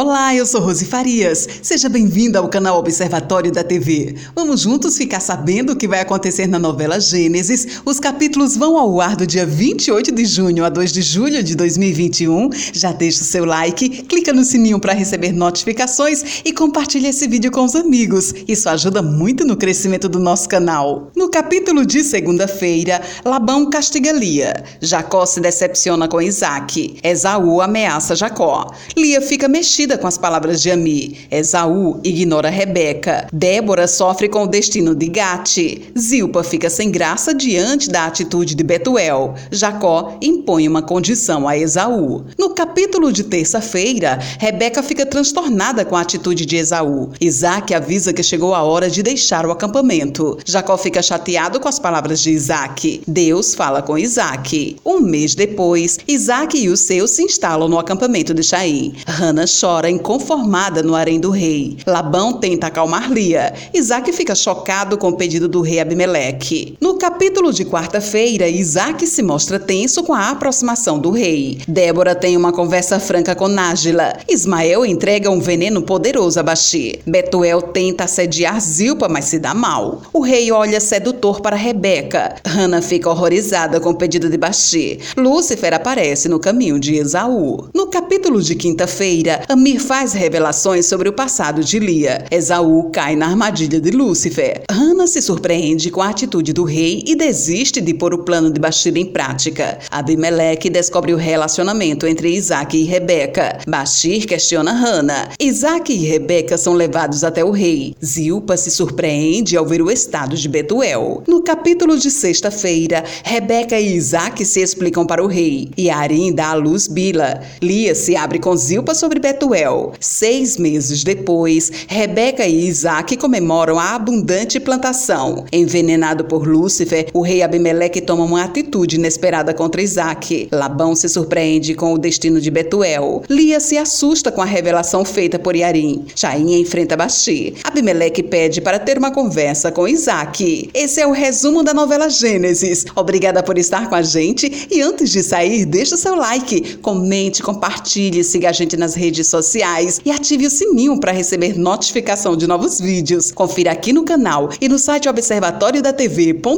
Olá, eu sou Rose Farias. Seja bem-vinda ao canal Observatório da TV. Vamos juntos ficar sabendo o que vai acontecer na novela Gênesis. Os capítulos vão ao ar do dia 28 de junho a 2 de julho de 2021. Já deixa o seu like, clica no sininho para receber notificações e compartilha esse vídeo com os amigos. Isso ajuda muito no crescimento do nosso canal. No capítulo de segunda-feira, Labão castiga Lia. Jacó se decepciona com Isaac. Esaú ameaça Jacó. Lia fica mexida com as palavras de Ami. Esaú ignora Rebeca. Débora sofre com o destino de Gate. Zilpa fica sem graça diante da atitude de Betuel. Jacó impõe uma condição a Esaú. No capítulo de terça-feira, Rebeca fica transtornada com a atitude de Esaú. Isaac avisa que chegou a hora de deixar o acampamento. Jacó fica chateado com as palavras de Isaac. Deus fala com Isaac. Um mês depois, Isaac e os seus se instalam no acampamento de Chaim. Hannah chora chora inconformada no harém do rei. Labão tenta acalmar Lia. Isaac fica chocado com o pedido do rei Abimeleque. No capítulo de quarta-feira, Isaac se mostra tenso com a aproximação do rei. Débora tem uma conversa franca com Nájila. Ismael entrega um veneno poderoso a Baxi. Betuel tenta assediar Zilpa, mas se dá mal. O rei olha sedutor para Rebeca. Hana fica horrorizada com o pedido de Baxi. Lúcifer aparece no caminho de Esaú. No capítulo de quinta-feira, Amir faz revelações sobre o passado de Lia. Esaú cai na armadilha de Lúcifer. Hana se surpreende com a atitude do rei e desiste de pôr o plano de Bashir em prática. Abimeleque descobre o relacionamento entre Isaac e Rebeca. Bashir questiona Hana. Isaac e Rebeca são levados até o rei. Zilpa se surpreende ao ver o estado de Betuel. No capítulo de sexta-feira, Rebeca e Isaac se explicam para o rei. E Arim dá à luz Bila. Lia se abre com Zilpa sobre Betuel. Seis meses depois, Rebeca e Isaac comemoram a abundante plantação. Envenenado por Lúcifer, o rei Abimeleque toma uma atitude inesperada contra Isaac. Labão se surpreende com o destino de Betuel. Lia se assusta com a revelação feita por Yarim. Chaim enfrenta Bashi. Abimeleque pede para ter uma conversa com Isaac. Esse é o resumo da novela Gênesis. Obrigada por estar com a gente e antes de sair, deixa seu like, comente, compartilhe, siga a gente nas redes sociais e ative o sininho para receber notificação de novos vídeos. Confira aqui no canal e no site